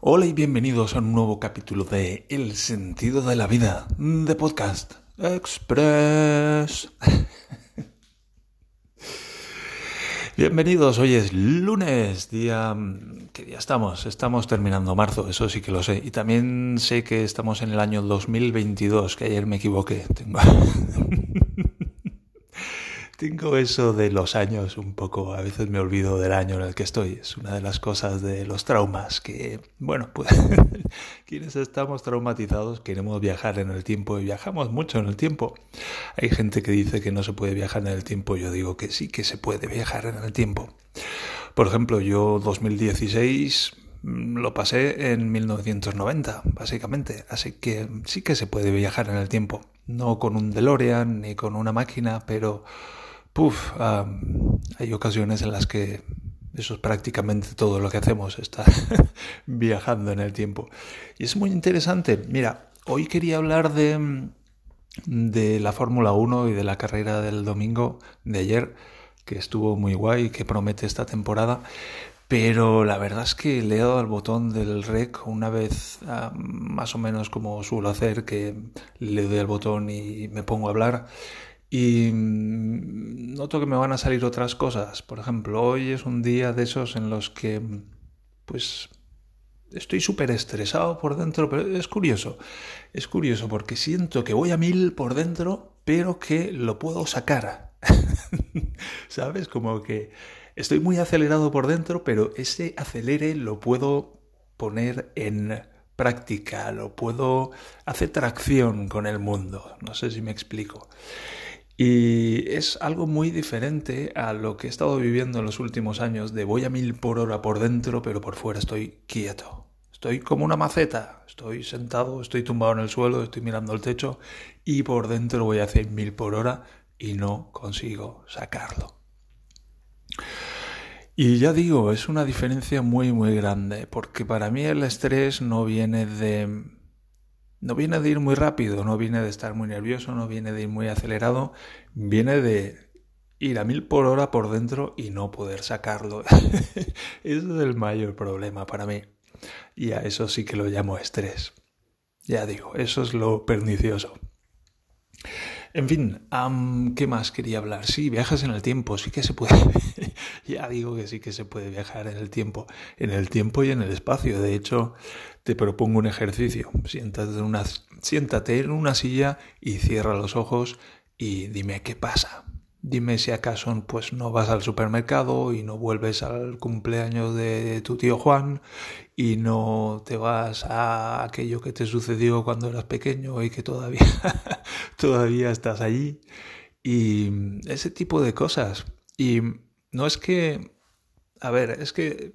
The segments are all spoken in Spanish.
Hola y bienvenidos a un nuevo capítulo de El sentido de la vida de Podcast Express. Bienvenidos, hoy es lunes, día... ¿Qué día estamos? Estamos terminando marzo, eso sí que lo sé. Y también sé que estamos en el año 2022, que ayer me equivoqué. Tengo... Tengo eso de los años un poco, a veces me olvido del año en el que estoy. Es una de las cosas de los traumas que, bueno, pues quienes estamos traumatizados queremos viajar en el tiempo y viajamos mucho en el tiempo. Hay gente que dice que no se puede viajar en el tiempo, yo digo que sí que se puede viajar en el tiempo. Por ejemplo, yo 2016 mm, lo pasé en 1990, básicamente, así que sí que se puede viajar en el tiempo. No con un DeLorean ni con una máquina, pero Hay ocasiones en las que eso es prácticamente todo lo que hacemos, estar viajando en el tiempo. Y es muy interesante. Mira, hoy quería hablar de, de la Fórmula 1 y de la carrera del domingo de ayer, que estuvo muy guay, que promete esta temporada. Pero la verdad es que le he dado al botón del rec una vez, más o menos como suelo hacer, que le doy al botón y me pongo a hablar. Y mm, noto que me van a salir otras cosas. Por ejemplo, hoy es un día de esos en los que, pues, estoy súper estresado por dentro, pero es curioso. Es curioso porque siento que voy a mil por dentro, pero que lo puedo sacar. ¿Sabes? Como que estoy muy acelerado por dentro, pero ese acelere lo puedo poner en práctica, lo puedo hacer tracción con el mundo. No sé si me explico. Y es algo muy diferente a lo que he estado viviendo en los últimos años de voy a mil por hora por dentro, pero por fuera estoy quieto. Estoy como una maceta, estoy sentado, estoy tumbado en el suelo, estoy mirando el techo y por dentro voy a hacer mil por hora y no consigo sacarlo. Y ya digo, es una diferencia muy muy grande, porque para mí el estrés no viene de no viene de ir muy rápido, no viene de estar muy nervioso, no viene de ir muy acelerado, viene de ir a mil por hora por dentro y no poder sacarlo. Ese es el mayor problema para mí. Y a eso sí que lo llamo estrés. Ya digo, eso es lo pernicioso. En fin, ¿qué más quería hablar? Sí, viajes en el tiempo, sí que se puede. ya digo que sí que se puede viajar en el tiempo, en el tiempo y en el espacio. De hecho, te propongo un ejercicio. Siéntate en una, siéntate en una silla y cierra los ojos y dime qué pasa. Dime si acaso pues no vas al supermercado y no vuelves al cumpleaños de tu tío Juan y no te vas a aquello que te sucedió cuando eras pequeño y que todavía todavía estás allí y ese tipo de cosas. Y no es que a ver, es que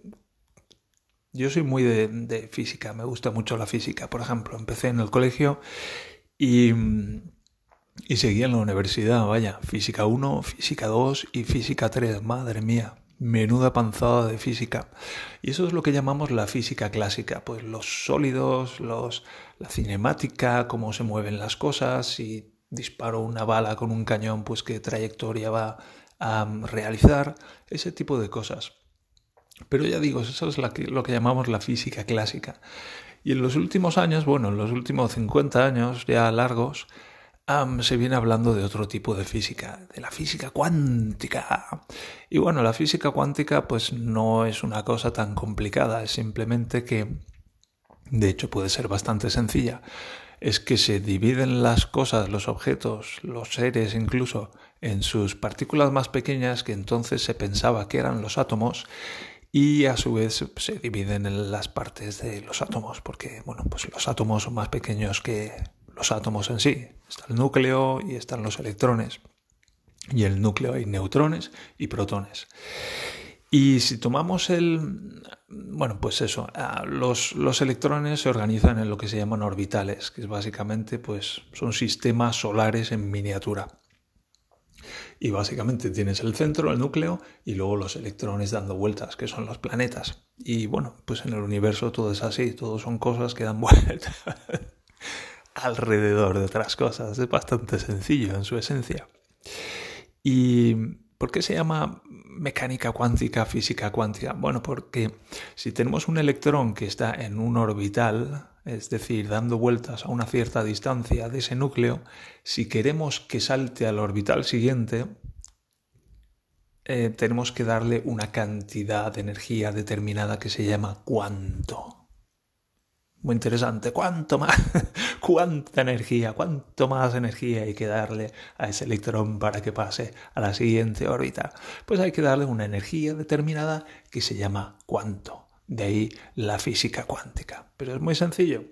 yo soy muy de, de física, me gusta mucho la física. Por ejemplo, empecé en el colegio y y seguía en la universidad, vaya, física 1, física 2 y física 3, madre mía, menuda panzada de física. Y eso es lo que llamamos la física clásica, pues los sólidos, los, la cinemática, cómo se mueven las cosas, si disparo una bala con un cañón, pues qué trayectoria va a realizar, ese tipo de cosas. Pero ya digo, eso es lo que llamamos la física clásica. Y en los últimos años, bueno, en los últimos 50 años ya largos, se viene hablando de otro tipo de física, de la física cuántica. Y bueno, la física cuántica pues no es una cosa tan complicada, es simplemente que, de hecho puede ser bastante sencilla, es que se dividen las cosas, los objetos, los seres incluso, en sus partículas más pequeñas que entonces se pensaba que eran los átomos y a su vez se dividen en las partes de los átomos, porque bueno, pues los átomos son más pequeños que los átomos en sí. Está el núcleo y están los electrones. Y en el núcleo hay neutrones y protones. Y si tomamos el... Bueno, pues eso, los, los, electrones se organizan en lo que se llaman orbitales, que es básicamente pues son sistemas solares en miniatura. Y básicamente tienes el centro, el núcleo, y luego los electrones dando vueltas, que son los planetas. Y bueno, pues en el universo todo es así, todo son cosas que dan vueltas alrededor de otras cosas. Es bastante sencillo en su esencia. ¿Y por qué se llama mecánica cuántica, física cuántica? Bueno, porque si tenemos un electrón que está en un orbital, es decir, dando vueltas a una cierta distancia de ese núcleo, si queremos que salte al orbital siguiente, eh, tenemos que darle una cantidad de energía determinada que se llama cuánto. Muy interesante. ¿Cuánto más? ¿Cuánta energía? ¿Cuánto más energía hay que darle a ese electrón para que pase a la siguiente órbita? Pues hay que darle una energía determinada que se llama cuánto. De ahí la física cuántica. Pero es muy sencillo.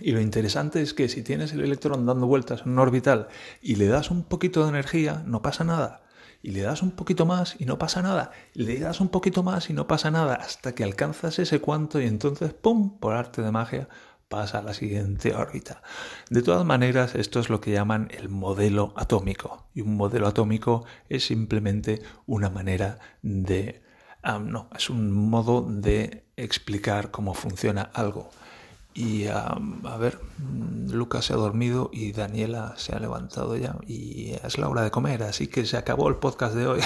Y lo interesante es que si tienes el electrón dando vueltas en un orbital y le das un poquito de energía, no pasa nada y le das un poquito más y no pasa nada, y le das un poquito más y no pasa nada, hasta que alcanzas ese cuanto y entonces, ¡pum!, por arte de magia, pasa a la siguiente órbita. De todas maneras, esto es lo que llaman el modelo atómico. Y un modelo atómico es simplemente una manera de... no, es un modo de explicar cómo funciona algo. Y a ver, mm, Lucas se ha dormido y Daniela se ha levantado ya y es la hora de comer, así que se acabó el podcast de hoy.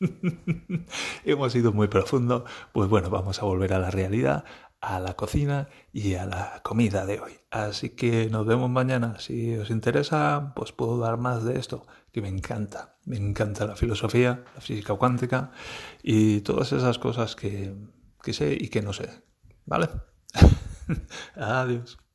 Hemos ido muy profundo, pues bueno, vamos a volver a la realidad, a la cocina y a la comida de hoy. Así que nos vemos mañana. Si os interesa, pues puedo dar más de esto, que me encanta. Me encanta la filosofía, la física cuántica y todas esas cosas que, que sé y que no sé. ¿Vale? Adiós.